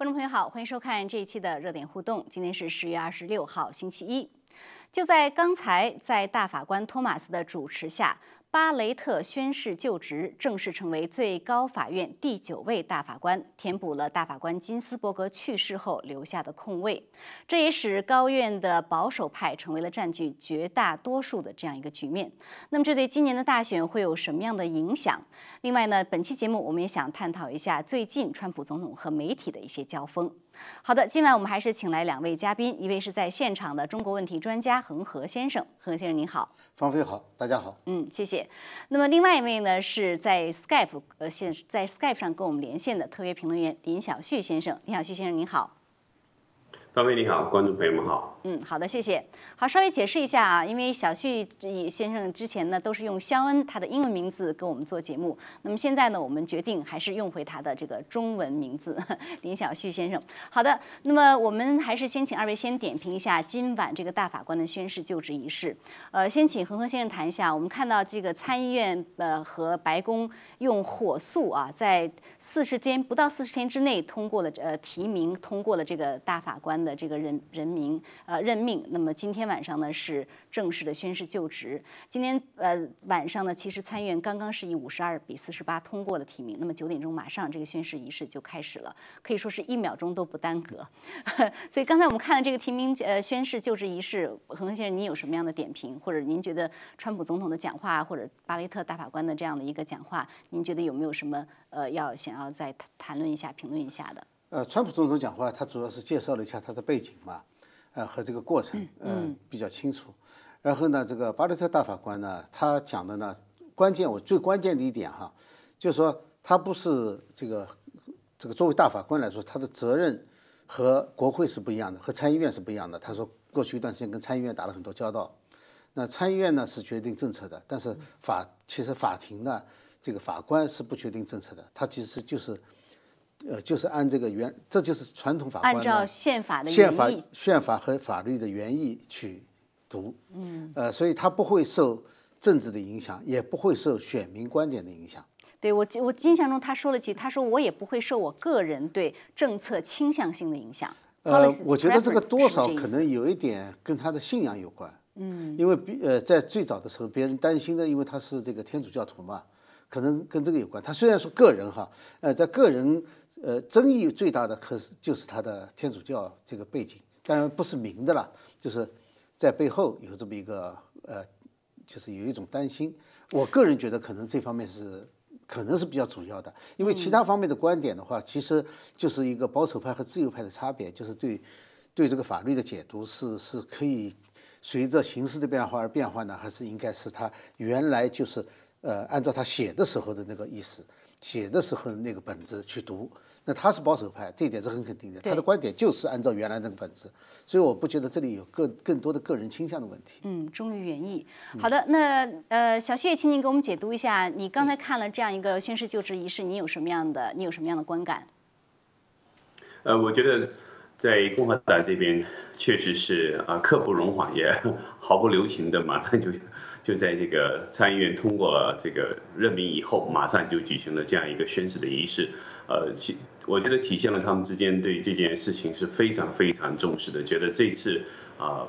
观众朋友好，欢迎收看这一期的热点互动。今天是十月二十六号，星期一。就在刚才，在大法官托马斯的主持下。巴雷特宣誓就职，正式成为最高法院第九位大法官，填补了大法官金斯伯格去世后留下的空位。这也使高院的保守派成为了占据绝大多数的这样一个局面。那么，这对今年的大选会有什么样的影响？另外呢，本期节目我们也想探讨一下最近川普总统和媒体的一些交锋。好的，今晚我们还是请来两位嘉宾，一位是在现场的中国问题专家恒河先生，恒河先生您好，方飞好，大家好，嗯，谢谢。那么另外一位呢是在 Skype 呃现在 Skype 上跟我们连线的特约评论员林小旭先生，林小旭先生您好。方飞你好，观众朋友们好。嗯，好的，谢谢。好，稍微解释一下啊，因为小旭先生之前呢都是用肖恩他的英文名字跟我们做节目，那么现在呢我们决定还是用回他的这个中文名字 林小旭先生。好的，那么我们还是先请二位先点评一下今晚这个大法官的宣誓就职仪式。呃，先请恒河先生谈一下，我们看到这个参议院呃和白宫用火速啊，在四十天不到四十天之内通过了呃提名通过了这个大法官。的这个人人名呃任命，那么今天晚上呢是正式的宣誓就职。今天呃晚上呢，其实参议院刚刚是以五十二比四十八通过了提名，那么九点钟马上这个宣誓仪式就开始了，可以说是一秒钟都不耽搁。所以刚才我们看了这个提名呃宣誓就职仪式，恒恒先生，您有什么样的点评？或者您觉得川普总统的讲话，或者巴雷特大法官的这样的一个讲话，您觉得有没有什么呃要想要再谈论一下、评论一下的？呃，川普总统讲话，他主要是介绍了一下他的背景嘛，呃，和这个过程，嗯，比较清楚。然后呢，这个巴雷特大法官呢，他讲的呢，关键我最关键的一点哈，就是说他不是这个这个作为大法官来说，他的责任和国会是不一样的，和参议院是不一样的。他说过去一段时间跟参议院打了很多交道，那参议院呢是决定政策的，但是法其实法庭呢，这个法官是不决定政策的，他其实就是。呃，就是按这个原，这就是传统法官按照宪法的宪法、宪法和法律的原意去读，嗯，呃，所以他不会受政治的影响，也不会受选民观点的影响。对我，我印象中他说了句，他说我也不会受我个人对政策倾向性的影响。呃，我觉得这个多少可能有一点跟他的信仰有关，嗯，因为比呃在最早的时候，别人担心的，因为他是这个天主教徒嘛，可能跟这个有关。他虽然说个人哈，呃，在个人。呃，争议最大的可是就是他的天主教这个背景，当然不是明的了，就是在背后有这么一个呃，就是有一种担心。我个人觉得可能这方面是可能是比较主要的，因为其他方面的观点的话，其实就是一个保守派和自由派的差别，就是对对这个法律的解读是是可以随着形势的变化而变化呢，还是应该是他原来就是呃按照他写的时候的那个意思，写的时候的那个本子去读。那他是保守派，这一点是很肯定的。他的观点就是按照原来那个本子，所以我不觉得这里有更更多的个人倾向的问题。嗯，忠于原意。好的，那呃，小谢，请您给我们解读一下，你刚才看了这样一个宣誓就职仪式，你有什么样的你有什么样的观感？呃，我觉得在共和党这边确实是啊，刻不容缓，也毫不留情的，马上就就在这个参议院通过了这个任命以后，马上就举行了这样一个宣誓的仪式。呃，其我觉得体现了他们之间对这件事情是非常非常重视的，觉得这次啊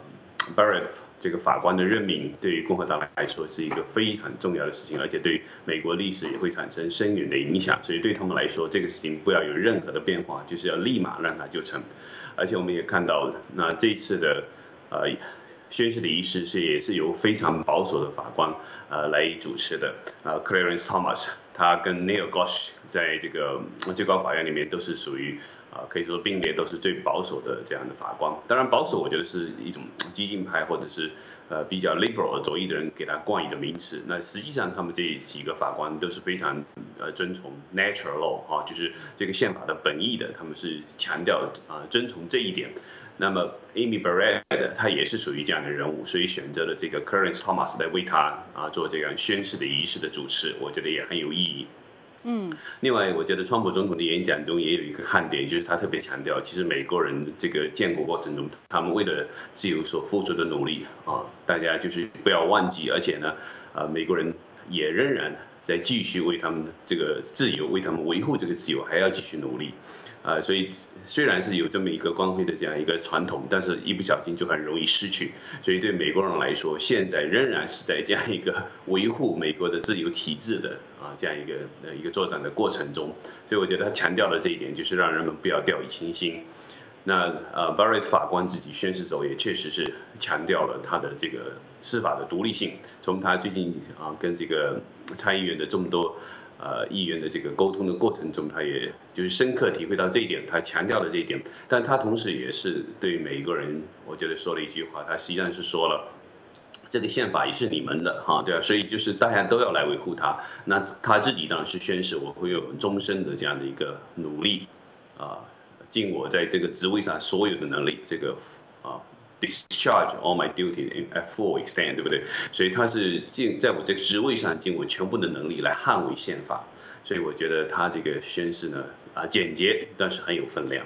，Barrett 这个法官的任命对于共和党来说是一个非常重要的事情，而且对美国历史也会产生深远的影响，所以对他们来说，这个事情不要有任何的变化，就是要立马让它就成。而且我们也看到，那这次的呃宣誓的仪式是也是由非常保守的法官呃来主持的，呃 Clarence Thomas。他跟 Neil Gosh 在这个最高法院里面都是属于啊，可以说并列都是最保守的这样的法官。当然，保守我觉得是一种激进派或者是呃比较 liberal 左翼的人给他冠以的名词。那实际上他们这几个法官都是非常呃遵从 natural law 哈，就是这个宪法的本意的，他们是强调啊遵从这一点。那么 Amy Barrett 他也是属于这样的人物，所以选择了这个 Clarence Thomas 来为他啊做这样宣誓的仪式的主持，我觉得也很有意义。嗯，另外我觉得川普总统的演讲中也有一个看点，就是他特别强调，其实美国人这个建国过程中，他们为了自由所付出的努力啊，大家就是不要忘记，而且呢，呃，美国人也仍然在继续为他们这个自由，为他们维护这个自由，还要继续努力。啊，所以虽然是有这么一个光辉的这样一个传统，但是一不小心就很容易失去。所以对美国人来说，现在仍然是在这样一个维护美国的自由体制的啊这样一个呃一个作战的过程中。所以我觉得他强调了这一点，就是让人们不要掉以轻心。那呃，Barrett 法官自己宣誓时候也确实是强调了他的这个司法的独立性。从他最近啊跟这个参议员的这么多。呃，议员的这个沟通的过程中，他也就是深刻体会到这一点，他强调了这一点，但他同时也是对每一个人，我觉得说了一句话，他实际上是说了，这个宪法也是你们的哈，对吧？所以就是大家都要来维护它。那他自己当然是宣誓，我会有终身的这样的一个努力，啊，尽我在这个职位上所有的能力，这个啊。Discharge all my duty in a full extent，对不对？所以他是尽在我这个职位上尽我全部的能力来捍卫宪法，所以我觉得他这个宣誓呢，啊，简洁但是很有分量。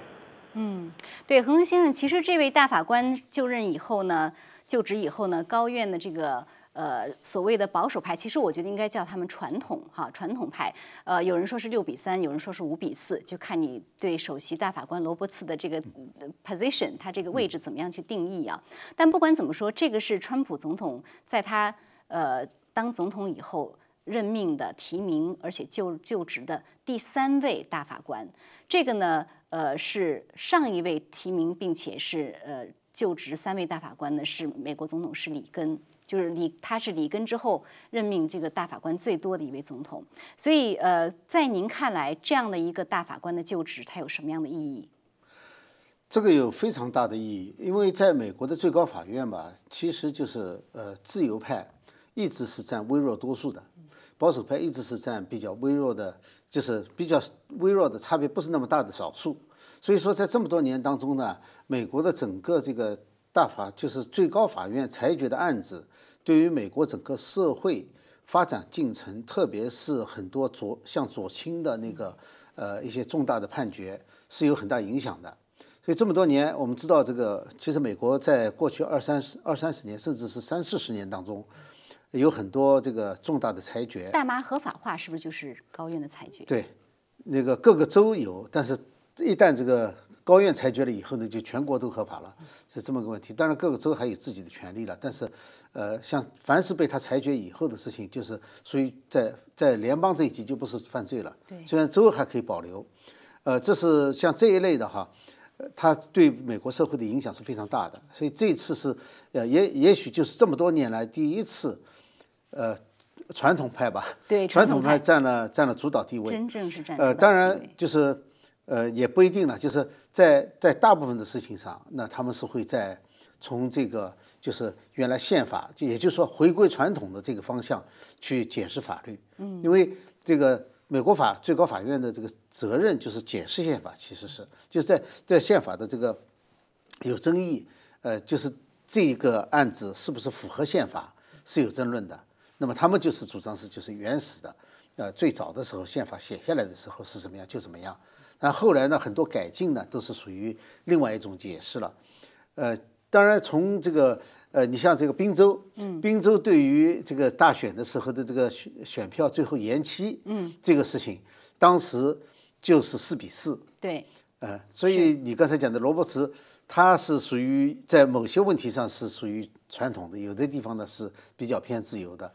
嗯，对，恒恒先生，其实这位大法官就任以后呢，就职以后呢，高院的这个。呃，所谓的保守派，其实我觉得应该叫他们传统哈，传统派。呃，有人说是六比三，有人说是五比四，就看你对首席大法官罗伯茨的这个 position，他这个位置怎么样去定义啊？但不管怎么说，这个是川普总统在他呃当总统以后任命的提名，而且就就职的第三位大法官。这个呢，呃，是上一位提名并且是呃就职三位大法官呢，是美国总统是里根。就是里，他是里根之后任命这个大法官最多的一位总统，所以呃，在您看来，这样的一个大法官的就职，它有什么样的意义？这个有非常大的意义，因为在美国的最高法院吧，其实就是呃，自由派一直是占微弱多数的，保守派一直是占比较微弱的，就是比较微弱的差别不是那么大的少数。所以说，在这么多年当中呢，美国的整个这个大法就是最高法院裁决的案子。对于美国整个社会发展进程，特别是很多左向左倾的那个呃一些重大的判决，是有很大影响的。所以这么多年，我们知道这个，其实美国在过去二三十、二三十年，甚至是三四十年当中，有很多这个重大的裁决。大麻合法化是不是就是高院的裁决？对，那个各个州有，但是一旦这个。高院裁决了以后呢，就全国都合法了，是这么个问题。当然，各个州还有自己的权利了。但是，呃，像凡是被他裁决以后的事情，就是属于在在联邦这一级就不是犯罪了。对，虽然州还可以保留。呃，这是像这一类的哈，它对美国社会的影响是非常大的。所以这次是，呃，也也许就是这么多年来第一次，呃，传统派吧，对，传统派占了占了主导地位。真正是占。呃，当然就是。呃，也不一定了，就是在在大部分的事情上，那他们是会在从这个就是原来宪法，就也就是说回归传统的这个方向去解释法律。嗯，因为这个美国法最高法院的这个责任就是解释宪法，其实是就是在在宪法的这个有争议，呃，就是这个案子是不是符合宪法是有争论的。那么他们就是主张是就是原始的，呃，最早的时候宪法写下来的时候是怎么样就怎么样。那后来呢？很多改进呢，都是属于另外一种解释了。呃，当然从这个呃，你像这个滨州，嗯，宾州对于这个大选的时候的这个选选票最后延期，嗯，这个事情，当时就是四比四。对。呃，所以你刚才讲的罗伯茨，他是属于在某些问题上是属于传统的，有的地方呢是比较偏自由的。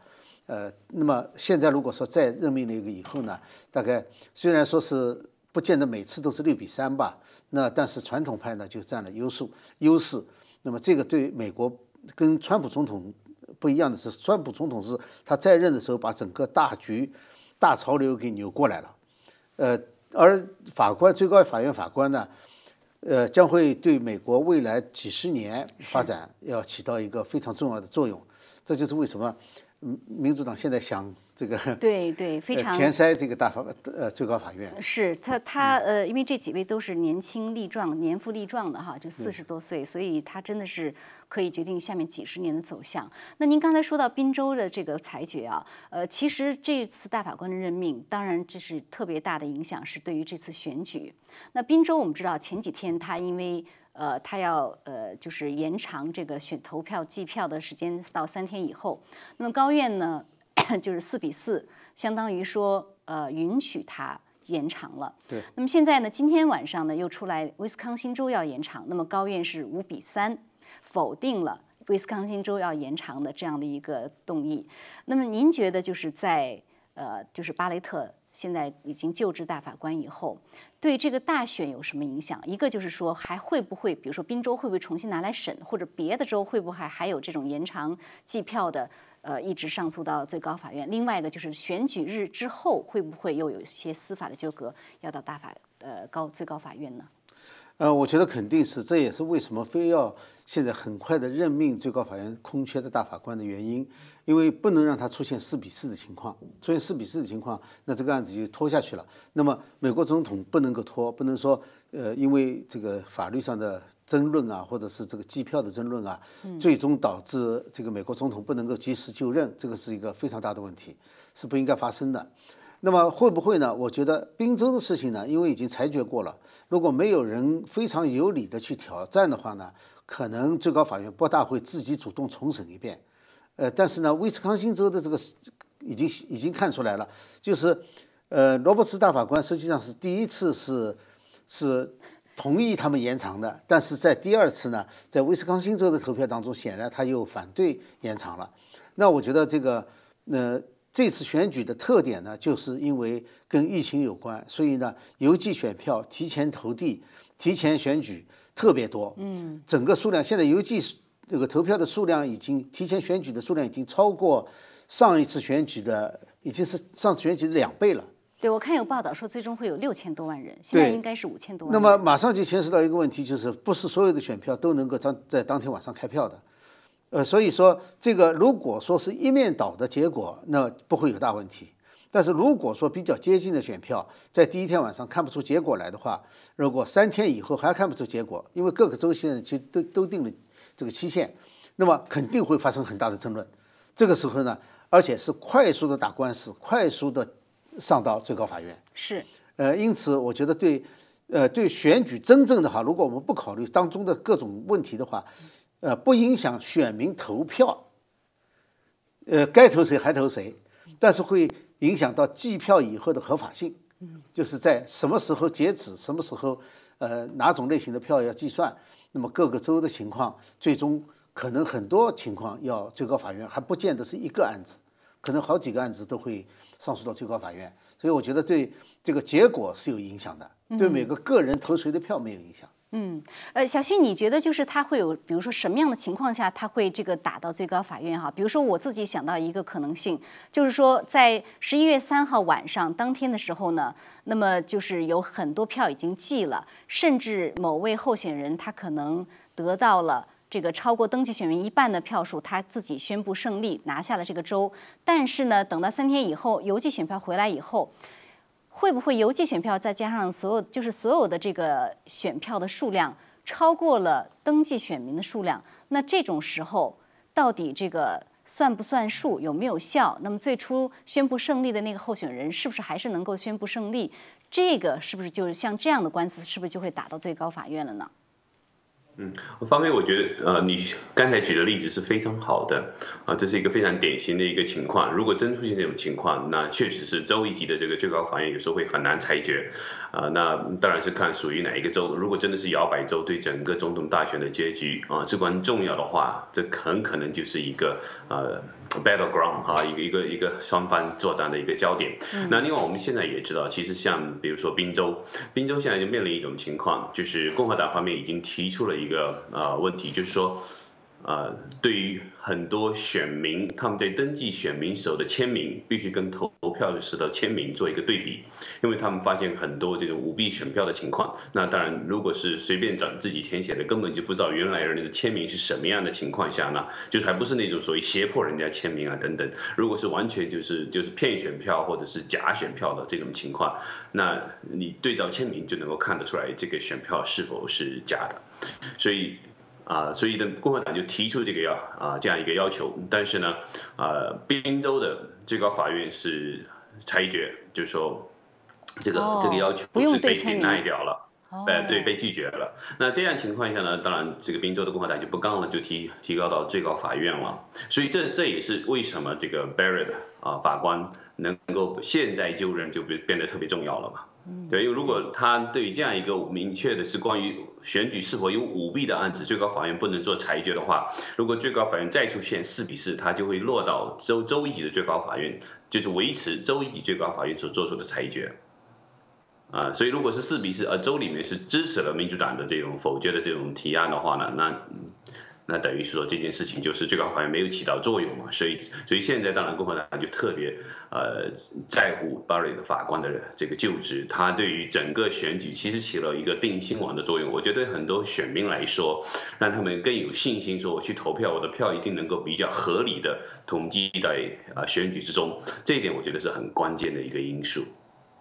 呃，那么现在如果说再任命了一个以后呢，大概虽然说是。不见得每次都是六比三吧，那但是传统派呢就占了优势优势。那么这个对美国跟川普总统不一样的是，川普总统是他在任的时候把整个大局、大潮流给扭过来了，呃，而法官最高法院法官呢，呃，将会对美国未来几十年发展要起到一个非常重要的作用。这就是为什么。民主党现在想这个对对 非常填塞这个大法呃最高法院是他他呃因为这几位都是年轻力壮年富力壮的哈就四十多岁所以他真的是可以决定下面几十年的走向。那您刚才说到滨州的这个裁决啊呃其实这次大法官的任命当然这是特别大的影响是对于这次选举。那滨州我们知道前几天他因为呃，他要呃，就是延长这个选投票计票的时间到三天以后。那么高院呢，就是四比四，相当于说呃允许他延长了。对。那么现在呢，今天晚上呢又出来威斯康星州要延长，那么高院是五比三否定了威斯康星州要延长的这样的一个动议。那么您觉得就是在呃就是巴雷特。现在已经就职大法官以后，对这个大选有什么影响？一个就是说，还会不会，比如说宾州会不会重新拿来审，或者别的州会不会还还有这种延长计票的，呃，一直上诉到最高法院？另外一个就是选举日之后会不会又有一些司法的纠葛要到大法呃高最高法院呢？呃，我觉得肯定是，这也是为什么非要现在很快的任命最高法院空缺的大法官的原因，因为不能让它出现四比四的情况，出现四比四的情况，那这个案子就拖下去了。那么美国总统不能够拖，不能说呃，因为这个法律上的争论啊，或者是这个机票的争论啊，最终导致这个美国总统不能够及时就任，这个是一个非常大的问题，是不应该发生的。那么会不会呢？我觉得滨州的事情呢，因为已经裁决过了，如果没有人非常有理的去挑战的话呢，可能最高法院不大会自己主动重审一遍。呃，但是呢，威斯康星州的这个已经已经看出来了，就是呃，罗伯茨大法官实际上是第一次是是同意他们延长的，但是在第二次呢，在威斯康星州的投票当中，显然他又反对延长了。那我觉得这个呃。这次选举的特点呢，就是因为跟疫情有关，所以呢，邮寄选票、提前投递、提前选举特别多。嗯，整个数量现在邮寄这个投票的数量已经提前选举的数量已经超过上一次选举的，已经是上次选举的两倍了。对，我看有报道说最终会有六千多万人，现在应该是五千多万。那么马上就牵涉到一个问题，就是不是所有的选票都能够当在当天晚上开票的。呃，所以说这个如果说是一面倒的结果，那不会有大问题。但是如果说比较接近的选票，在第一天晚上看不出结果来的话，如果三天以后还看不出结果，因为各个州现在其实都都定了这个期限，那么肯定会发生很大的争论。这个时候呢，而且是快速的打官司，快速的上到最高法院。是。呃，因此我觉得对，呃，对选举真正的哈，如果我们不考虑当中的各种问题的话。呃，不影响选民投票，呃，该投谁还投谁，但是会影响到计票以后的合法性。嗯，就是在什么时候截止，什么时候，呃，哪种类型的票要计算，那么各个州的情况，最终可能很多情况要最高法院还不见得是一个案子，可能好几个案子都会上诉到最高法院。所以我觉得对这个结果是有影响的，对每个个人投谁的票没有影响。嗯呃，小旭，你觉得就是他会有，比如说什么样的情况下他会这个打到最高法院哈？比如说我自己想到一个可能性，就是说在十一月三号晚上当天的时候呢，那么就是有很多票已经寄了，甚至某位候选人他可能得到了这个超过登记选民一半的票数，他自己宣布胜利拿下了这个州，但是呢，等到三天以后邮寄选票回来以后。会不会邮寄选票再加上所有，就是所有的这个选票的数量超过了登记选民的数量？那这种时候到底这个算不算数，有没有效？那么最初宣布胜利的那个候选人是不是还是能够宣布胜利？这个是不是就是像这样的官司，是不是就会打到最高法院了呢？嗯，方面我觉得，呃，你刚才举的例子是非常好的，啊，这是一个非常典型的一个情况。如果真出现这种情况，那确实是州一级的这个最高法院有时候会很难裁决，啊，那当然是看属于哪一个州。如果真的是摇摆州对整个总统大选的结局啊至关重要的话，这很可能就是一个呃 battleground 哈，一个一个一个双方作战的一个焦点。那另外我们现在也知道，其实像比如说宾州，宾州现在就面临一种情况，就是共和党方面已经提出了。一个呃问题就是说，呃，对于很多选民，他们在登记选民时候的签名必须跟投票的时的签名做一个对比，因为他们发现很多这种舞弊选票的情况。那当然，如果是随便找自己填写的，根本就不知道原来人的签名是什么样的情况下呢，就还不是那种所谓胁迫人家签名啊等等。如果是完全就是就是骗选票或者是假选票的这种情况，那你对照签名就能够看得出来这个选票是否是假的。所以，啊，所以呢，共和党就提出这个要啊这样一个要求，但是呢，啊，宾州的最高法院是裁决，就是说这个这个要求是被被赖掉了。呃，对，被拒绝了。那这样情况下呢，当然这个宾州的共和党就不干了，就提提高到最高法院了。所以这这也是为什么这个 Barrett 啊法官能够现在就任就变变得特别重要了嘛。对，因为如果他对于这样一个明确的是关于选举是否有舞弊的案子，最高法院不能做裁决的话，如果最高法院再出现四比四，他就会落到州州一级的最高法院，就是维持州一级最高法院所做出的裁决。啊，所以如果是四比四，而州里面是支持了民主党的这种否决的这种提案的话呢，那那等于是说这件事情就是最高法院没有起到作用嘛，所以所以现在当然共和党就特别呃在乎 Barry 的法官的这个就职，他对于整个选举其实起了一个定心丸的作用。我觉得很多选民来说，让他们更有信心，说我去投票，我的票一定能够比较合理的统计在啊选举之中，这一点我觉得是很关键的一个因素。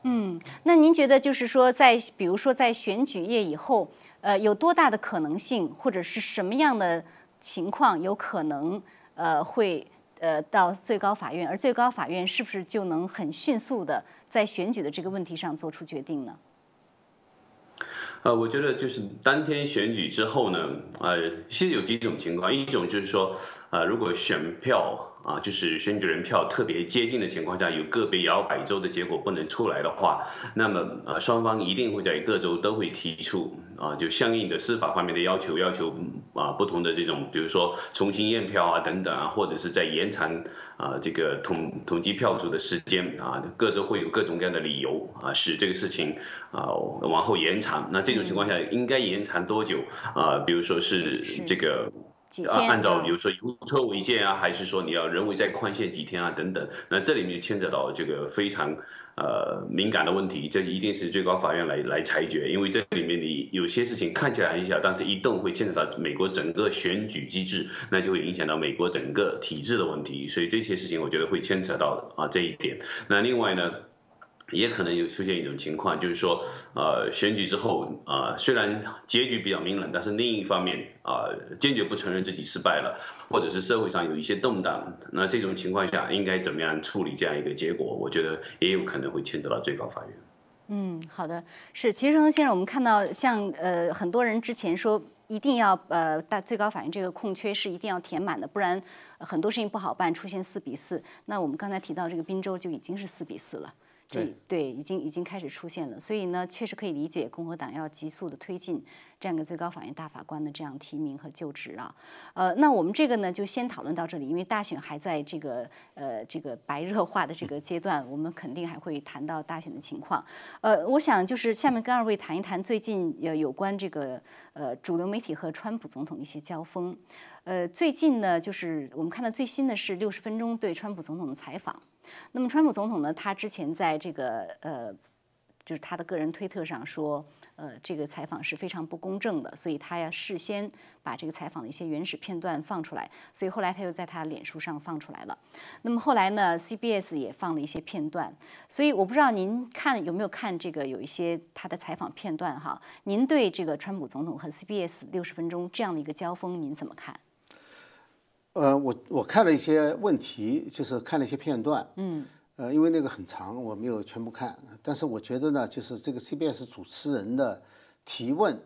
嗯，那您觉得就是说，在比如说在选举夜以后，呃，有多大的可能性，或者是什么样的情况有可能呃会呃到最高法院，而最高法院是不是就能很迅速的在选举的这个问题上做出决定呢？呃，我觉得就是当天选举之后呢，呃，其实有几种情况，一种就是说，呃，如果选票。啊，就是选举人票特别接近的情况下，有个别摇摆州的结果不能出来的话，那么呃双方一定会在各州都会提出啊，就相应的司法方面的要求，要求啊不同的这种，比如说重新验票啊等等啊，或者是在延长啊这个统统计票数的时间啊，各州会有各种各样的理由啊，使这个事情啊往后延长。那这种情况下应该延长多久啊？比如说是这个。啊，按照比如说油车违建啊，还是说你要人为再宽限几天啊，等等，那这里面牵扯到这个非常呃敏感的问题，这一定是最高法院来来裁决，因为这里面你有些事情看起来很小，但是一动会牵扯到美国整个选举机制，那就会影响到美国整个体制的问题，所以这些事情我觉得会牵扯到啊这一点。那另外呢？也可能有出现一种情况，就是说，呃，选举之后，啊，虽然结局比较明朗，但是另一方面，啊，坚决不承认自己失败了，或者是社会上有一些动荡，那这种情况下应该怎么样处理这样一个结果？我觉得也有可能会牵扯到最高法院。嗯，好的，是，其实先生，我们看到像呃很多人之前说一定要呃大最高法院这个空缺是一定要填满的，不然很多事情不好办，出现四比四。那我们刚才提到这个滨州就已经是四比四了。对对，已经已经开始出现了，所以呢，确实可以理解共和党要急速的推进这样一个最高法院大法官的这样提名和就职啊。呃，那我们这个呢，就先讨论到这里，因为大选还在这个呃这个白热化的这个阶段，我们肯定还会谈到大选的情况。呃，我想就是下面跟二位谈一谈最近有有关这个呃主流媒体和川普总统一些交锋。呃，最近呢，就是我们看到最新的是六十分钟对川普总统的采访。那么，川普总统呢？他之前在这个呃，就是他的个人推特上说，呃，这个采访是非常不公正的，所以他要事先把这个采访的一些原始片段放出来。所以后来他又在他脸书上放出来了。那么后来呢，CBS 也放了一些片段。所以我不知道您看有没有看这个有一些他的采访片段哈？您对这个川普总统和 CBS 六十分钟这样的一个交锋，您怎么看？呃，我我看了一些问题，就是看了一些片段，嗯，呃，因为那个很长，我没有全部看。但是我觉得呢，就是这个 CBS 主持人的提问，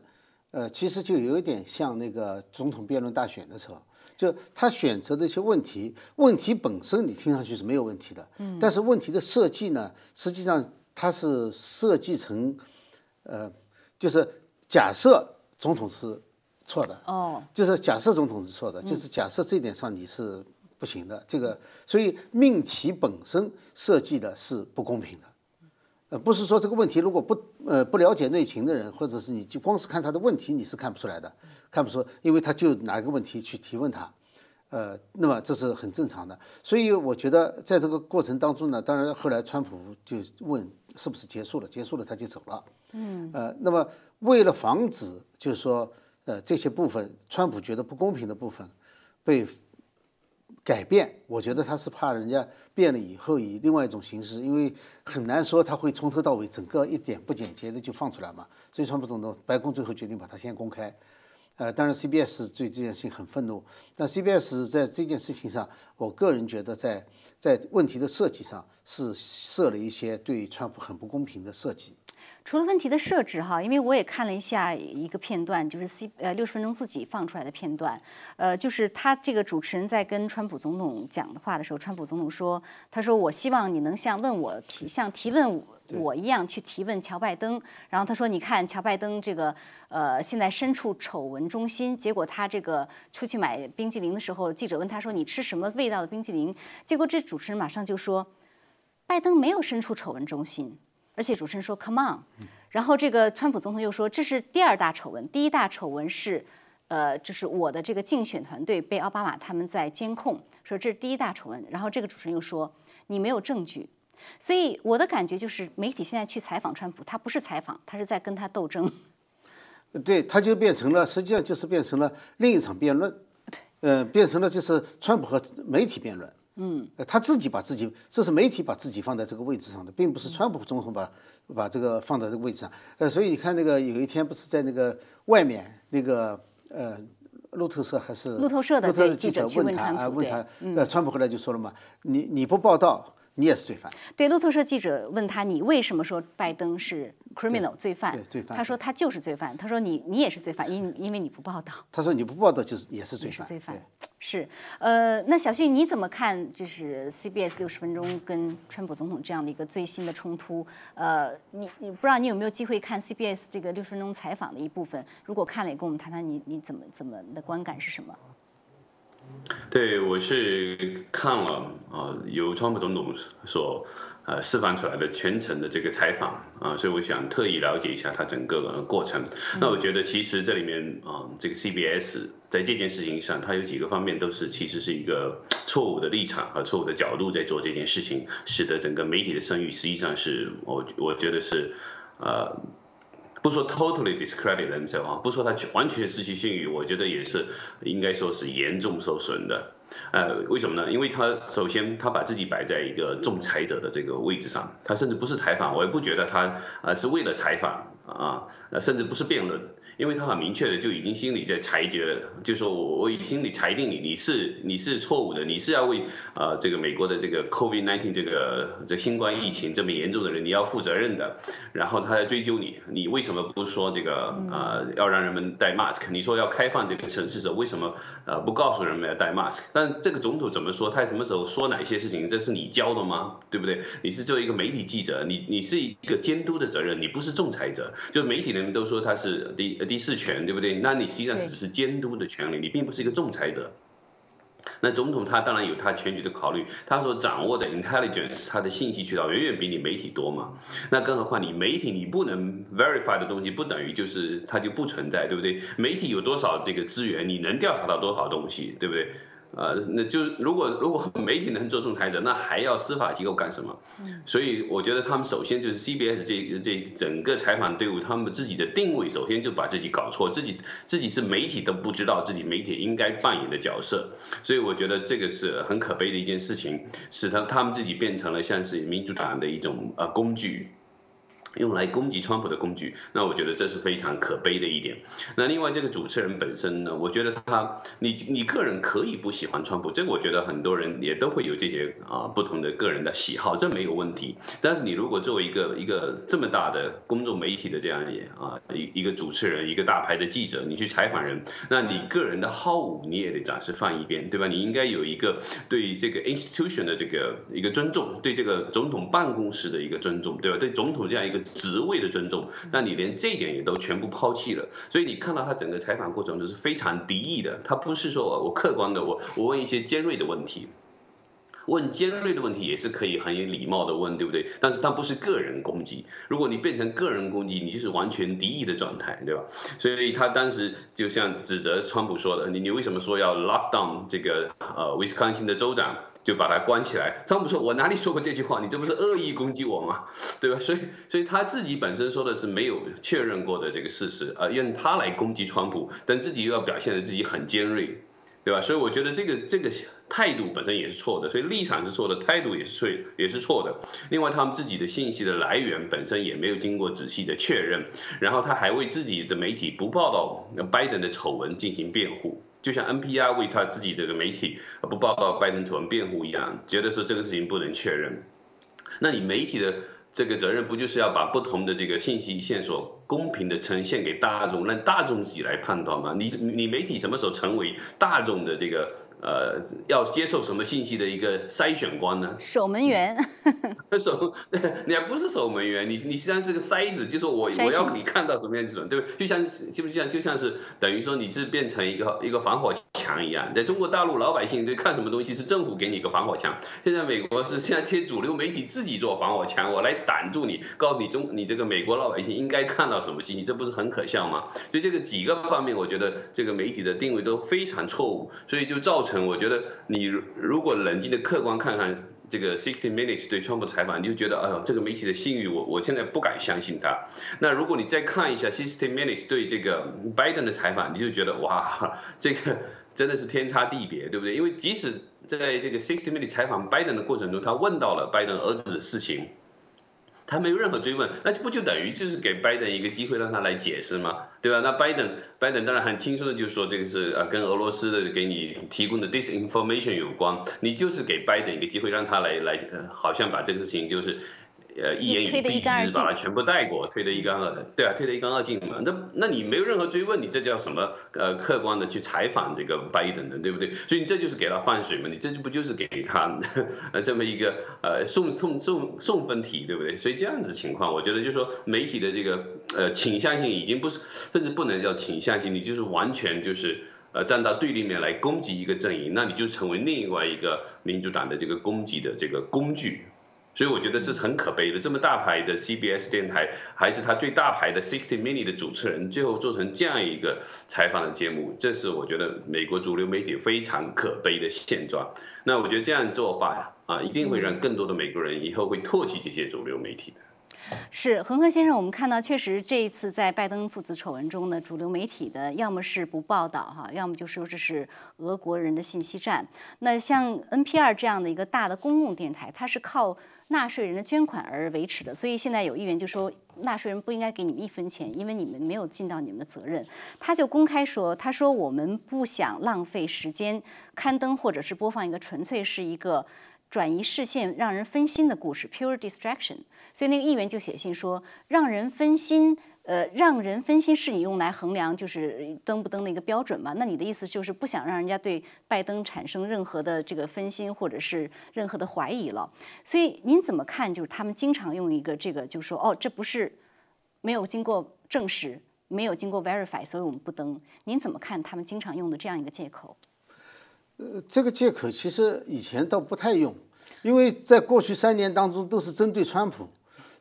呃，其实就有一点像那个总统辩论大选的时候，就他选择的一些问题，问题本身你听上去是没有问题的，嗯，但是问题的设计呢，实际上它是设计成，呃，就是假设总统是。错的哦，就是假设总统是错的，就是假设这点上你是不行的。这个，所以命题本身设计的是不公平的，呃，不是说这个问题如果不呃不了解内情的人，或者是你就光是看他的问题你是看不出来的，看不出，因为他就拿一个问题去提问他，呃，那么这是很正常的。所以我觉得在这个过程当中呢，当然后来川普就问是不是结束了，结束了他就走了，嗯，呃，那么为了防止就是说。呃，这些部分，川普觉得不公平的部分，被改变，我觉得他是怕人家变了以后以另外一种形式，因为很难说他会从头到尾整个一点不简洁的就放出来嘛。所以川普总统白宫最后决定把它先公开。呃，当然 CBS 对这件事情很愤怒，但 CBS 在这件事情上，我个人觉得在在问题的设计上是设了一些对川普很不公平的设计。除了问题的设置哈，因为我也看了一下一个片段，就是 C 呃六十分钟自己放出来的片段，呃，就是他这个主持人在跟川普总统讲的话的时候，川普总统说，他说我希望你能像问我提像提问我一样去提问乔拜登，然后他说你看乔拜登这个呃现在身处丑闻中心，结果他这个出去买冰激凌的时候，记者问他说你吃什么味道的冰激凌，结果这主持人马上就说，拜登没有身处丑闻中心。而且主持人说 “Come on”，然后这个川普总统又说这是第二大丑闻，第一大丑闻是，呃，就是我的这个竞选团队被奥巴马他们在监控，说这是第一大丑闻。然后这个主持人又说你没有证据，所以我的感觉就是媒体现在去采访川普，他不是采访，他是在跟他斗争。对，他就变成了，实际上就是变成了另一场辩论，对，呃，变成了就是川普和媒体辩论。嗯，他自己把自己，这是媒体把自己放在这个位置上的，并不是川普总统把把这个放在这个位置上。呃，所以你看那个有一天不是在那个外面那个呃路透社还是路透社的记者问他啊问他，呃，川普后来就说了嘛，你你不报道。你也是罪犯。对，路透社记者问他：“你为什么说拜登是 criminal 罪犯？”罪犯。他说：“他就是罪犯。”他说：“你你也是罪犯，因因为你不报道。”他说：“你不报道就是也是罪犯。”罪犯。是，呃，那小旭你怎么看？就是 CBS 六十分钟跟川普总统这样的一个最新的冲突？呃，你你不知道你有没有机会看 CBS 这个六十分钟采访的一部分？如果看了，也跟我们谈谈你你怎么怎么的观感是什么？对，我是看了啊，由川普总统所呃释放出来的全程的这个采访啊，所以我想特意了解一下他整个过程。那我觉得其实这里面啊，这个 CBS 在这件事情上，它有几个方面都是其实是一个错误的立场和错误的角度在做这件事情，使得整个媒体的声誉实际上是我我觉得是呃。不说 totally discredit himself 啊，不说他完全失去信誉，我觉得也是应该说是严重受损的。呃，为什么呢？因为他首先他把自己摆在一个仲裁者的这个位置上，他甚至不是采访，我也不觉得他呃是为了采访啊，甚至不是辩论。因为他很明确的就已经心里在裁决了，就说我我已心里裁定你你是你是错误的，你是要为呃这个美国的这个 COVID-19 这个这新冠疫情这么严重的人你要负责任的，然后他在追究你，你为什么不说这个呃要让人们戴 mask？你说要开放这个城市的时候为什么呃不告诉人们要戴 mask？但这个总统怎么说？他什么时候说哪些事情？这是你教的吗？对不对？你是作为一个媒体记者，你你是一个监督的责任，你不是仲裁者。就媒体人们都说他是第。第四权对不对？那你实际上只是监督的权利，你并不是一个仲裁者。那总统他当然有他全局的考虑，他所掌握的 intelligence，他的信息渠道远远比你媒体多嘛。那更何况你媒体你不能 verify 的东西，不等于就是它就不存在，对不对？媒体有多少这个资源，你能调查到多少东西，对不对？呃，那就如果如果媒体能做仲裁者，那还要司法机构干什么？所以我觉得他们首先就是 CBS 这这整个采访队伍，他们自己的定位首先就把自己搞错，自己自己是媒体都不知道自己媒体应该扮演的角色，所以我觉得这个是很可悲的一件事情，使他他们自己变成了像是民主党的一种呃工具。用来攻击川普的工具，那我觉得这是非常可悲的一点。那另外这个主持人本身呢，我觉得他，你你个人可以不喜欢川普，这个我觉得很多人也都会有这些啊不同的个人的喜好，这没有问题。但是你如果作为一个一个这么大的公众媒体的这样啊一一个主持人，一个大牌的记者，你去采访人，那你个人的好恶你也得暂时放一边，对吧？你应该有一个对这个 institution 的这个一个尊重，对这个总统办公室的一个尊重，对吧？对总统这样一个。职位的尊重，那你连这一点也都全部抛弃了，所以你看到他整个采访过程都是非常敌意的。他不是说我客观的，我我问一些尖锐的问题，问尖锐的问题也是可以很有礼貌的问，对不对？但是他不是个人攻击。如果你变成个人攻击，你就是完全敌意的状态，对吧？所以他当时就像指责川普说的，你你为什么说要 lock down 这个呃威斯康星的州长？就把他关起来。川普说：“我哪里说过这句话？你这不是恶意攻击我吗？对吧？”所以，所以他自己本身说的是没有确认过的这个事实，呃，用他来攻击川普，但自己又要表现的自己很尖锐，对吧？所以我觉得这个这个态度本身也是错的，所以立场是错的，态度也是错也是错的。另外，他们自己的信息的来源本身也没有经过仔细的确认，然后他还为自己的媒体不报道拜登的丑闻进行辩护。就像 NPR 为他自己这个媒体不报道拜登丑闻辩护一样，觉得说这个事情不能确认。那你媒体的这个责任不就是要把不同的这个信息线索公平的呈现给大众，让大众自己来判断吗？你你媒体什么时候成为大众的这个？呃，要接受什么信息的一个筛选官呢？守门员，守，你还不是守门员，你你实际上是个筛子，就是我我要你看到什么样子，对不对？就像就不像就像是等于说你是变成一个一个防火墙一样，在中国大陆老百姓对看什么东西是政府给你一个防火墙，现在美国是现在这些主流媒体自己做防火墙，我来挡住你，告诉你中你这个美国老百姓应该看到什么信息，这不是很可笑吗？所以这个几个方面，我觉得这个媒体的定位都非常错误，所以就造成。我觉得你如果冷静的客观看看这个 Sixty Minutes 对川普采访，你就觉得哎呦，这个媒体的信誉，我我现在不敢相信他。那如果你再看一下 Sixty Minutes 对这个拜登的采访，你就觉得哇，这个真的是天差地别，对不对？因为即使在这个 Sixty Minutes 采访拜登的过程中，他问到了拜登儿子的事情。他没有任何追问，那就不就等于就是给拜登一个机会让他来解释吗？对吧？那拜登，拜登当然很轻松的就说这个是呃跟俄罗斯的给你提供的 disinformation 有关，你就是给拜登一个机会让他来来，好像把这个事情就是。呃，一言以蔽之，把它全部带过，推得一干二的，对啊，推得一干二净嘛。那那你没有任何追问，你这叫什么？呃，客观的去采访这个拜登的，对不对？所以你这就是给他放水嘛，你这就不就是给他 呃这么一个呃送送送送分题，对不对？所以这样子情况，我觉得就是说媒体的这个呃倾向性已经不是，甚至不能叫倾向性，你就是完全就是呃站到对立面来攻击一个阵营，那你就成为另外一个民主党的这个攻击的这个工具。所以我觉得这是很可悲的，这么大牌的 CBS 电台，还是他最大牌的 Sixty m i n i 的主持人，最后做成这样一个采访的节目，这是我觉得美国主流媒体非常可悲的现状。那我觉得这样做法呀，啊，一定会让更多的美国人以后会唾弃这些主流媒体的。是恒河先生，我们看到确实这一次在拜登父子丑闻中呢，主流媒体的要么是不报道哈，要么就说这是俄国人的信息战。那像 NPR 这样的一个大的公共电台，它是靠纳税人的捐款而维持的，所以现在有议员就说纳税人不应该给你们一分钱，因为你们没有尽到你们的责任。他就公开说，他说我们不想浪费时间刊登或者是播放一个纯粹是一个。转移视线、让人分心的故事，pure distraction。所以那个议员就写信说，让人分心，呃，让人分心是你用来衡量就是登不登的一个标准吗？那你的意思就是不想让人家对拜登产生任何的这个分心或者是任何的怀疑了？所以您怎么看？就是他们经常用一个这个，就说哦，这不是没有经过证实，没有经过 verify，所以我们不登。您怎么看他们经常用的这样一个借口？呃，这个借口其实以前倒不太用，因为在过去三年当中都是针对川普，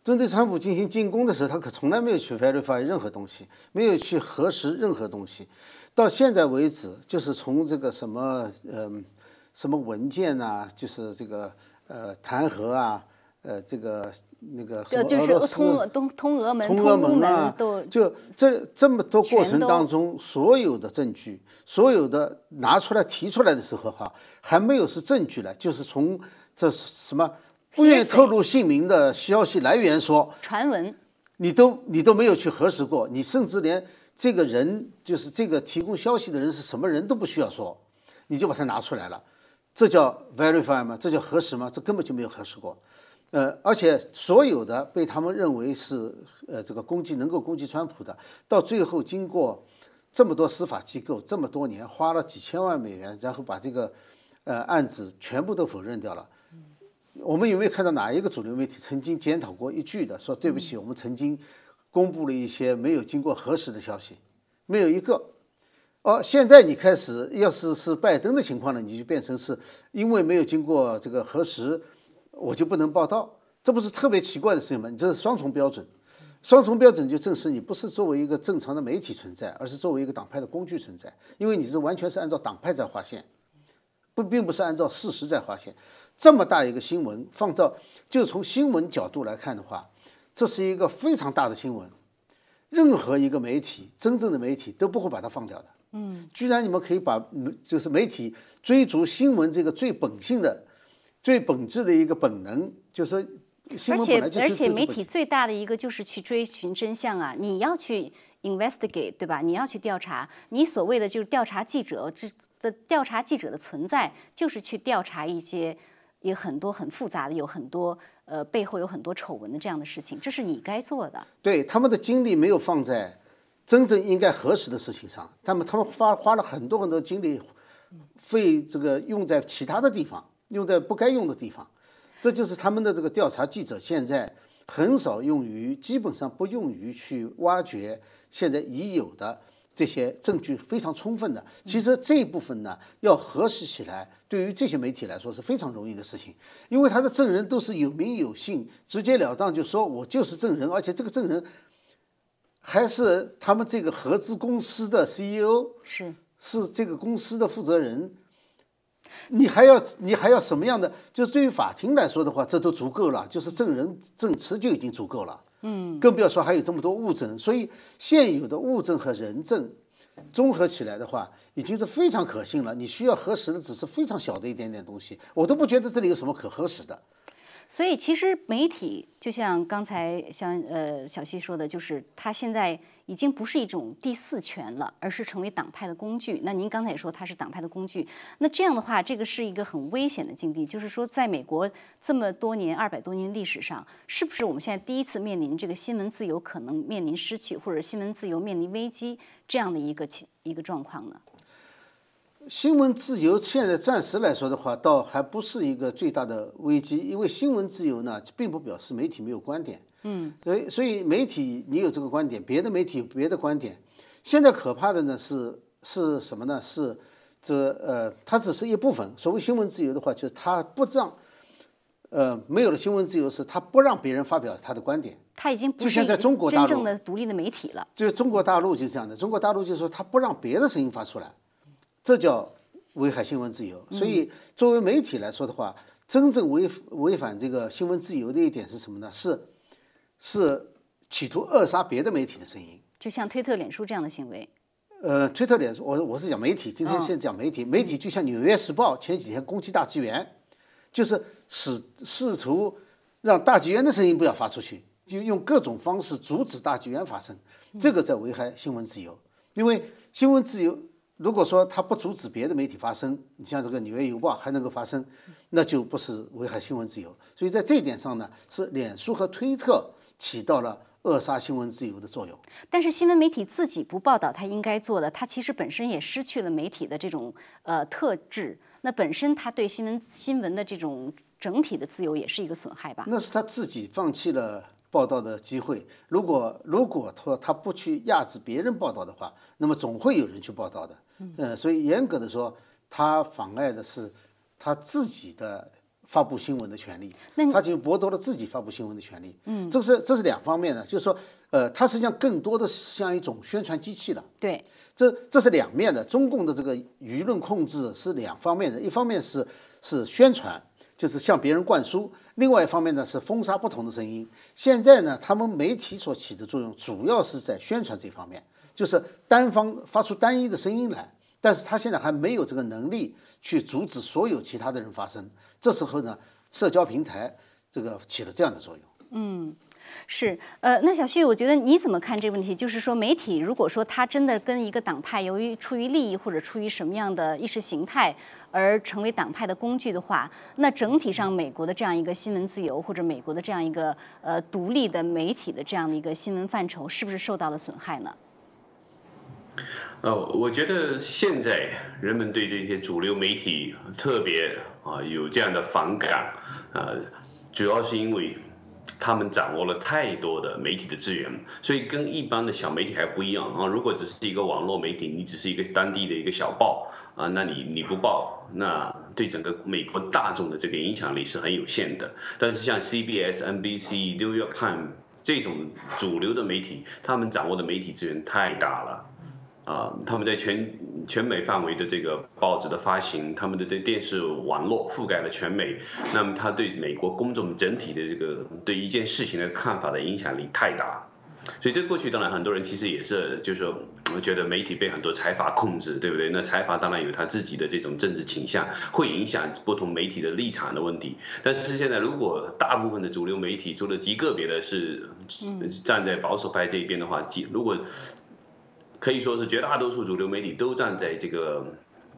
针对川普进行进攻的时候，他可从来没有去 verify 任何东西，没有去核实任何东西。到现在为止，就是从这个什么呃什么文件呐，就是这个呃弹劾啊。呃，这个那个什么俄罗斯通通俄门、通俄门啊，就这这么多过程当中，所有的证据，所有的拿出来提出来的时候，哈，还没有是证据了，就是从这什么不愿意透露姓名的消息来源说传闻，你都你都没有去核实过，你甚至连这个人就是这个提供消息的人是什么人都不需要说，你就把它拿出来了，这叫 verify 吗？这叫核实吗？这根本就没有核实过。呃，而且所有的被他们认为是呃这个攻击能够攻击川普的，到最后经过这么多司法机构这么多年花了几千万美元，然后把这个呃案子全部都否认掉了。我们有没有看到哪一个主流媒体曾经检讨过一句的，说对不起，我们曾经公布了一些没有经过核实的消息，没有一个。哦，现在你开始要是是拜登的情况呢，你就变成是因为没有经过这个核实。我就不能报道，这不是特别奇怪的事情吗？你这是双重标准，双重标准就证实你不是作为一个正常的媒体存在，而是作为一个党派的工具存在。因为你是完全是按照党派在划线，不并不是按照事实在划线。这么大一个新闻，放到就从新闻角度来看的话，这是一个非常大的新闻，任何一个媒体，真正的媒体都不会把它放掉的。嗯，居然你们可以把就是媒体追逐新闻这个最本性的。最本质的一个本能，就是说，而且而且媒体最大的一个就是去追寻真相啊！你要去 investigate，对吧？你要去调查，你所谓的就是调查记者，这的调查记者的存在，就是去调查一些也很多很复杂的，有很多呃背后有很多丑闻的这样的事情，这是你该做的。对他们的精力没有放在真正应该核实的事情上，他们他们花花了很多很多精力，费这个用在其他的地方，用在不该用的地方，这就是他们的这个调查记者现在很少用于，基本上不用于去挖掘现在已有的。这些证据非常充分的，其实这一部分呢，要核实起来，对于这些媒体来说是非常容易的事情，因为他的证人都是有名有姓，直截了当就说我就是证人，而且这个证人还是他们这个合资公司的 CEO，是是这个公司的负责人。你还要你还要什么样的？就是对于法庭来说的话，这都足够了，就是证人证词就已经足够了。嗯，更不要说还有这么多物证。所以现有的物证和人证综合起来的话，已经是非常可信了。你需要核实的只是非常小的一点点东西，我都不觉得这里有什么可核实的。所以其实媒体就像刚才像呃小西说的，就是他现在。已经不是一种第四权了，而是成为党派的工具。那您刚才也说它是党派的工具，那这样的话，这个是一个很危险的境地。就是说，在美国这么多年、二百多年历史上，是不是我们现在第一次面临这个新闻自由可能面临失去，或者新闻自由面临危机这样的一个情一个状况呢？新闻自由现在暂时来说的话，倒还不是一个最大的危机，因为新闻自由呢，并不表示媒体没有观点。嗯，所以所以媒体你有这个观点，别的媒体有别的观点。现在可怕的呢是是什么呢？是这呃，它只是一部分。所谓新闻自由的话，就是它不让呃没有了新闻自由，是它不让别人发表他的观点。它已经不像在中国大陆真正的独立的媒体了。就是中国大陆就是这样的，中国大陆就是说它不让别的声音发出来，这叫危害新闻自由。所以作为媒体来说的话，真正违违反这个新闻自由的一点是什么呢？是。是企图扼杀别的媒体的声音，就像推特、脸书这样的行为。呃，推特、脸书，我我是讲媒体，今天先讲媒体。媒体就像《纽约时报》前几天攻击大纪元，就是使试图让大纪元的声音不要发出去，就用各种方式阻止大纪元发生。这个在危害新闻自由，因为新闻自由，如果说它不阻止别的媒体发声，你像这个《纽约邮报》还能够发声，那就不是危害新闻自由。所以在这一点上呢，是脸书和推特。起到了扼杀新闻自由的作用，但是新闻媒体自己不报道他应该做的，他其实本身也失去了媒体的这种呃特质。那本身他对新闻新闻的这种整体的自由也是一个损害吧？那是他自己放弃了报道的机会。如果如果说他不去压制别人报道的话，那么总会有人去报道的。嗯，所以严格的说，他妨碍的是他自己的。发布新闻的权利，他就剥夺了自己发布新闻的权利。嗯，这是这是两方面的，就是说，呃，它实际上更多的是像一种宣传机器了。对，这这是两面的。中共的这个舆论控制是两方面的，一方面是是宣传，就是向别人灌输；另外一方面呢是封杀不同的声音。现在呢，他们媒体所起的作用主要是在宣传这方面，就是单方发出单一的声音来。但是他现在还没有这个能力去阻止所有其他的人发声。这时候呢，社交平台这个起了这样的作用。嗯，是。呃，那小旭，我觉得你怎么看这个问题？就是说，媒体如果说他真的跟一个党派由于出于利益或者出于什么样的意识形态而成为党派的工具的话，那整体上美国的这样一个新闻自由或者美国的这样一个呃独立的媒体的这样的一个新闻范畴，是不是受到了损害呢？呃，我觉得现在人们对这些主流媒体特别啊有这样的反感，呃，主要是因为他们掌握了太多的媒体的资源，所以跟一般的小媒体还不一样啊。如果只是一个网络媒体，你只是一个当地的一个小报啊，那你你不报，那对整个美国大众的这个影响力是很有限的。但是像 CBS、NBC、New York Times 这种主流的媒体，他们掌握的媒体资源太大了。啊，他们在全全美范围的这个报纸的发行，他们的这电视网络覆盖了全美，那么他对美国公众整体的这个对一件事情的看法的影响力太大，所以这过去当然很多人其实也是，就是说，我觉得媒体被很多财阀控制，对不对？那财阀当然有他自己的这种政治倾向，会影响不同媒体的立场的问题。但是现在如果大部分的主流媒体，除了极个别的是站在保守派这一边的话，极如果。可以说是绝大多数主流媒体都站在这个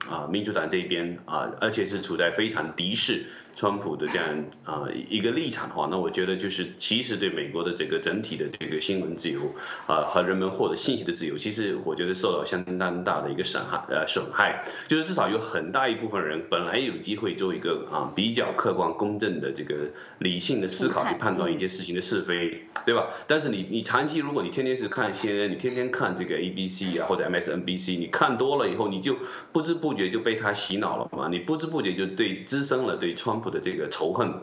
啊民主党这边啊，而且是处在非常敌视川普的这样啊一个立场的话，那我觉得就是其实对美国的这个整体的这个新闻自由啊和人们获得信息的自由，其实我觉得受到相当大的一个损害呃损害，就是至少有很大一部分人本来有机会做一个啊比较客观公正的这个理性的思考去判断一件事情的是非，对吧？但是你你长期如果你天天是看 CNN，你天天看这个 ABC 啊或者 MSNBC，你看多了以后，你就不知不觉就被他洗脑了嘛，你不知不觉就对滋生了对川普。的这个仇恨，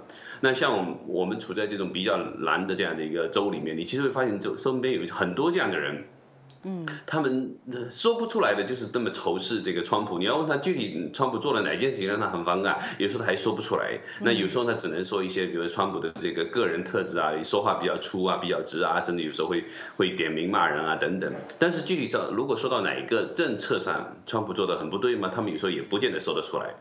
那像我们处在这种比较难的这样的一个州里面，你其实会发现，就身边有很多这样的人，嗯，他们说不出来的就是这么仇视这个川普。你要问他具体川普做了哪件事情让他很反感，有时候他还说不出来。那有时候他只能说一些，比如川普的这个个人特质啊，说话比较粗啊，比较直啊，甚至有时候会会点名骂人啊等等。但是具体上，如果说到哪一个政策上川普做的很不对嘛，他们有时候也不见得说得出来。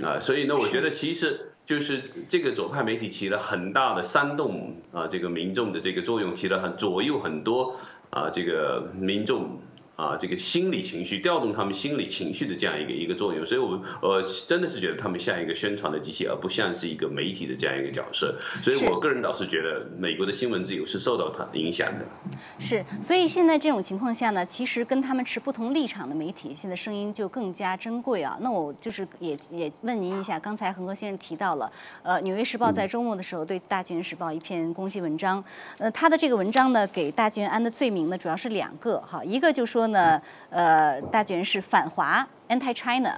啊，所以呢，我觉得其实。就是这个左派媒体起了很大的煽动啊，这个民众的这个作用，起了很左右很多啊，这个民众。啊，这个心理情绪调动他们心理情绪的这样一个一个作用，所以，我们呃真的是觉得他们像一个宣传的机器，而不像是一个媒体的这样一个角色。所以我个人倒是觉得，美国的新闻自由是受到它影响的。是，所以现在这种情况下呢，其实跟他们持不同立场的媒体，现在声音就更加珍贵啊。那我就是也也问您一下，刚才恒河先生提到了，呃，《纽约时报》在周末的时候对《大纪元时报》一篇攻击文章，呃，他的这个文章呢，给大纪元安的罪名呢，主要是两个哈，一个就说。呢呃，大卷是反华 （anti-China），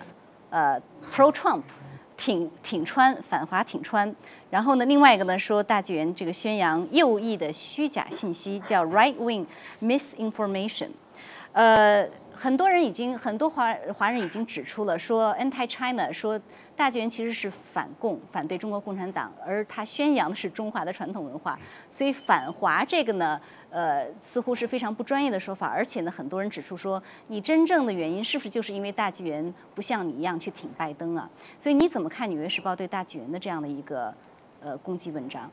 呃，pro-Trump，挺挺川，反华挺川。然后呢，另外一个呢说大卷这个宣扬右翼的虚假信息，叫 right-wing misinformation。呃，很多人已经很多华华人已经指出了，说 anti-China，说大纪元其实是反共，反对中国共产党，而他宣扬的是中华的传统文化，所以反华这个呢。呃，似乎是非常不专业的说法，而且呢，很多人指出说，你真正的原因是不是就是因为大纪元不像你一样去挺拜登啊？所以你怎么看《纽约时报》对大纪元的这样的一个呃攻击文章？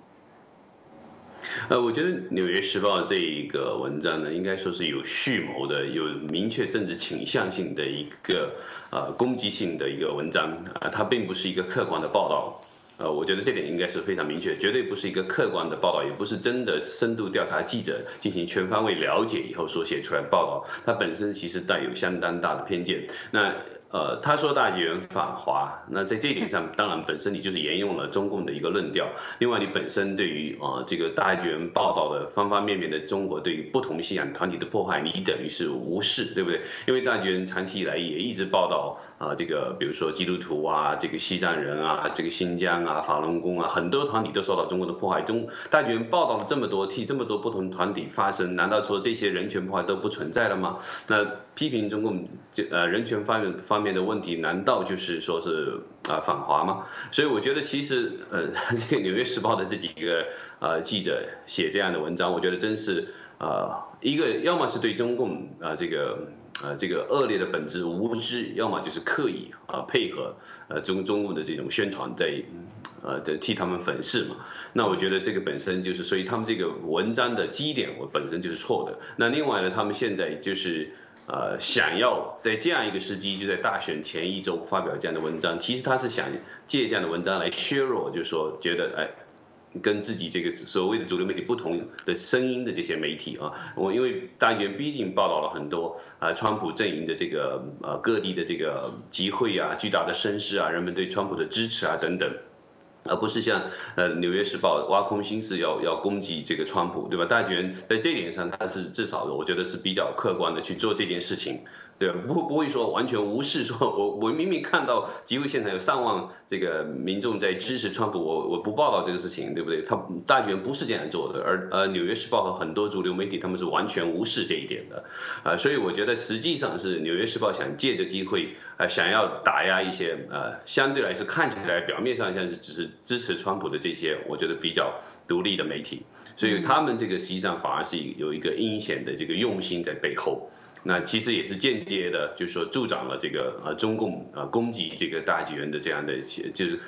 呃，我觉得《纽约时报》这一个文章呢，应该说是有蓄谋的、有明确政治倾向性的一个呃攻击性的一个文章啊，它并不是一个客观的报道。呃，我觉得这点应该是非常明确，绝对不是一个客观的报道，也不是真的深度调查记者进行全方位了解以后所写出来的报道，它本身其实带有相当大的偏见。那。呃，他说大纪元反华，那在这一点上，当然本身你就是沿用了中共的一个论调。另外，你本身对于啊这个大纪元报道的方方面面的中国对于不同信仰团体的迫害，你等于是无视，对不对？因为大纪元长期以来也一直报道啊这个，比如说基督徒啊，这个西藏人啊，这个新疆啊，法轮功啊，很多团体都受到中国的迫害。中大纪元报道了这么多，替这么多不同团体发声，难道说这些人权破坏都不存在了吗？那批评中共这呃人权方面方。面的问题难道就是说是啊反华吗？所以我觉得其实呃 这个《纽约时报》的这几个呃记者写这样的文章，我觉得真是呃一个要么是对中共啊这个呃这个恶劣的本质无知，要么就是刻意啊配合呃中中共的这种宣传在呃的替他们粉饰嘛。那我觉得这个本身就是所以他们这个文章的基点我本身就是错的。那另外呢，他们现在就是。呃，想要在这样一个时机，就在大选前一周发表这样的文章，其实他是想借这样的文章来削弱，就是说觉得哎，跟自己这个所谓的主流媒体不同的声音的这些媒体啊，我因为大选毕竟报道了很多啊，川普阵营的这个呃各地的这个集会啊，巨大的声势啊，人们对川普的支持啊等等。而不是像呃《纽约时报》挖空心思要要攻击这个川普，对吧？大纪元在这点上，他是至少我觉得是比较客观的去做这件事情。对，不不会说完全无视，说我我明明看到集会现场有上万这个民众在支持川普，我我不报道这个事情，对不对？他大选不是这样做的，而呃《纽约时报》和很多主流媒体他们是完全无视这一点的，啊，所以我觉得实际上是《纽约时报》想借着机会，呃，想要打压一些呃相对来说看起来表面上像是只是支持川普的这些，我觉得比较独立的媒体，所以他们这个实际上反而是有一个阴险的这个用心在背后。那其实也是间接的，就是说助长了这个呃中共呃攻击这个大纪元的这样的，就是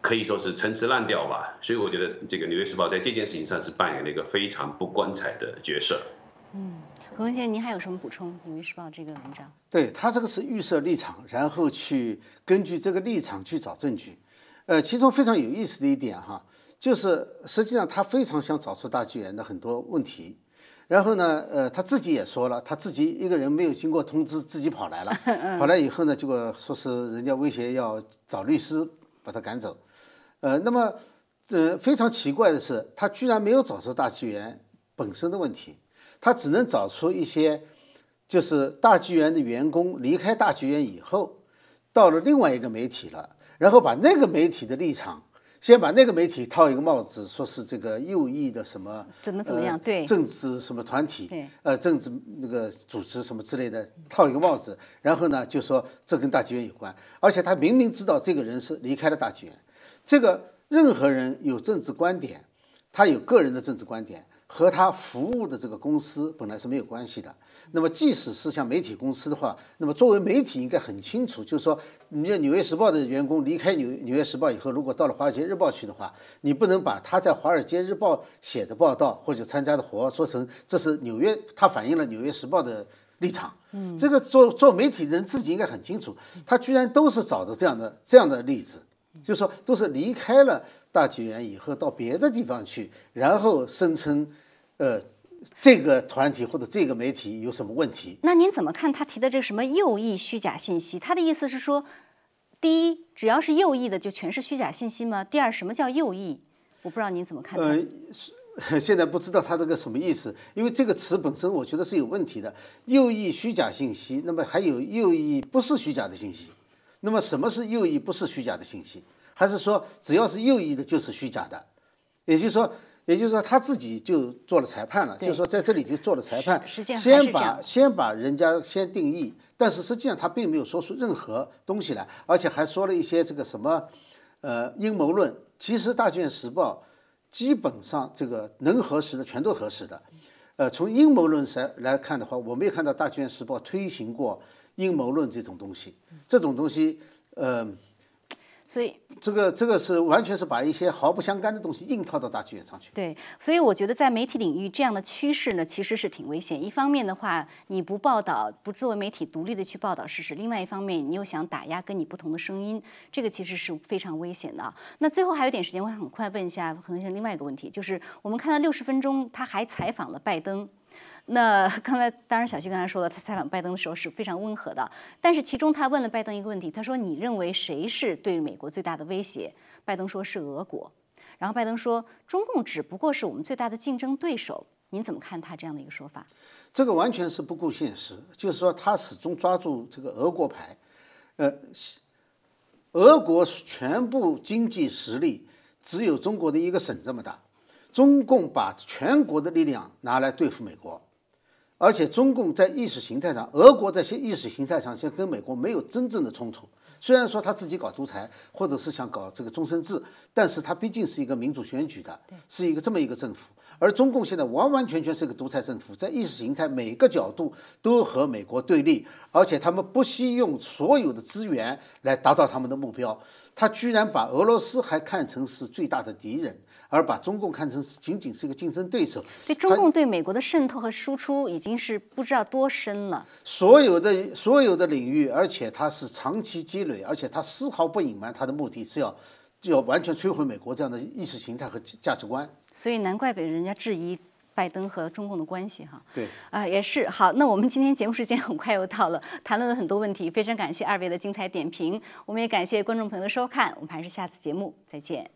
可以说是陈词滥调吧。所以我觉得这个《纽约时报》在这件事情上是扮演了一个非常不光彩的角色。嗯，何文先生，您还有什么补充？《纽约时报》这个文章？对他这个是预设立场，然后去根据这个立场去找证据。呃，其中非常有意思的一点哈，就是实际上他非常想找出大纪元的很多问题。然后呢，呃，他自己也说了，他自己一个人没有经过通知，自己跑来了。跑来以后呢，结果说是人家威胁要找律师把他赶走。呃，那么，呃，非常奇怪的是，他居然没有找出大纪元本身的问题，他只能找出一些，就是大纪元的员工离开大纪元以后，到了另外一个媒体了，然后把那个媒体的立场。先把那个媒体套一个帽子，说是这个右翼的什么怎么怎么样，对。政治什么团体，对。呃政治那个组织什么之类的，套一个帽子，然后呢就说这跟大剧院有关，而且他明明知道这个人是离开了大剧院，这个任何人有政治观点，他有个人的政治观点。和他服务的这个公司本来是没有关系的。那么，即使是像媒体公司的话，那么作为媒体应该很清楚，就是说，你《纽约时报》的员工离开纽《纽约时报》以后，如果到了《华尔街日报》去的话，你不能把他在《华尔街日报》写的报道或者参加的活说成这是纽约，他反映了《纽约时报》的立场。嗯，这个做做媒体的人自己应该很清楚。他居然都是找的这样的这样的例子，就是说都是离开了大纪元以后到别的地方去，然后声称。呃，这个团体或者这个媒体有什么问题？那您怎么看他提的这个什么右翼虚假信息？他的意思是说，第一，只要是右翼的就全是虚假信息吗？第二，什么叫右翼？我不知道您怎么看。呃，现在不知道他这个什么意思，因为这个词本身我觉得是有问题的。右翼虚假信息，那么还有右翼不是虚假的信息。那么什么是右翼不是虚假的信息？还是说只要是右翼的就是虚假的？也就是说。也就是说，他自己就做了裁判了，就是说在这里就做了裁判，先把先把人家先定义，但是实际上他并没有说出任何东西来，而且还说了一些这个什么，呃，阴谋论。其实《大卷时报》基本上这个能核实的全都核实的，呃，从阴谋论上来看的话，我没有看到《大卷时报》推行过阴谋论这种东西，这种东西，呃。所以这个这个是完全是把一些毫不相干的东西硬套到大剧院上去。对，所以我觉得在媒体领域这样的趋势呢，其实是挺危险。一方面的话，你不报道，不作为媒体独立的去报道事实；另外一方面，你又想打压跟你不同的声音，这个其实是非常危险的。那最后还有点时间，我很快问一下可能是另外一个问题，就是我们看到六十分钟，他还采访了拜登。那 刚才当然，小西刚才说了，他采访拜登的时候是非常温和的。但是其中他问了拜登一个问题，他说：“你认为谁是对美国最大的威胁？”拜登说是俄国。然后拜登说：“中共只不过是我们最大的竞争对手。”您怎么看他这样的一个说法？这个完全是不顾现实，就是说他始终抓住这个俄国牌。呃，俄国全部经济实力只有中国的一个省这么大，中共把全国的力量拿来对付美国。而且中共在意识形态上，俄国在些意识形态上，现在跟美国没有真正的冲突。虽然说他自己搞独裁，或者是想搞这个终身制，但是他毕竟是一个民主选举的，是一个这么一个政府。而中共现在完完全全是个独裁政府，在意识形态每个角度都和美国对立，而且他们不惜用所有的资源来达到他们的目标。他居然把俄罗斯还看成是最大的敌人。而把中共看成是仅仅是一个竞争对手，对中共对美国的渗透和输出已经是不知道多深了。所有的所有的领域，而且它是长期积累，而且它丝毫不隐瞒它的目的是要就要完全摧毁美国这样的意识形态和价值观。所以难怪被人家质疑拜登和中共的关系哈。对啊，也是好。那我们今天节目时间很快又到了，谈论了很多问题，非常感谢二位的精彩点评，我们也感谢观众朋友的收看，我们还是下次节目再见。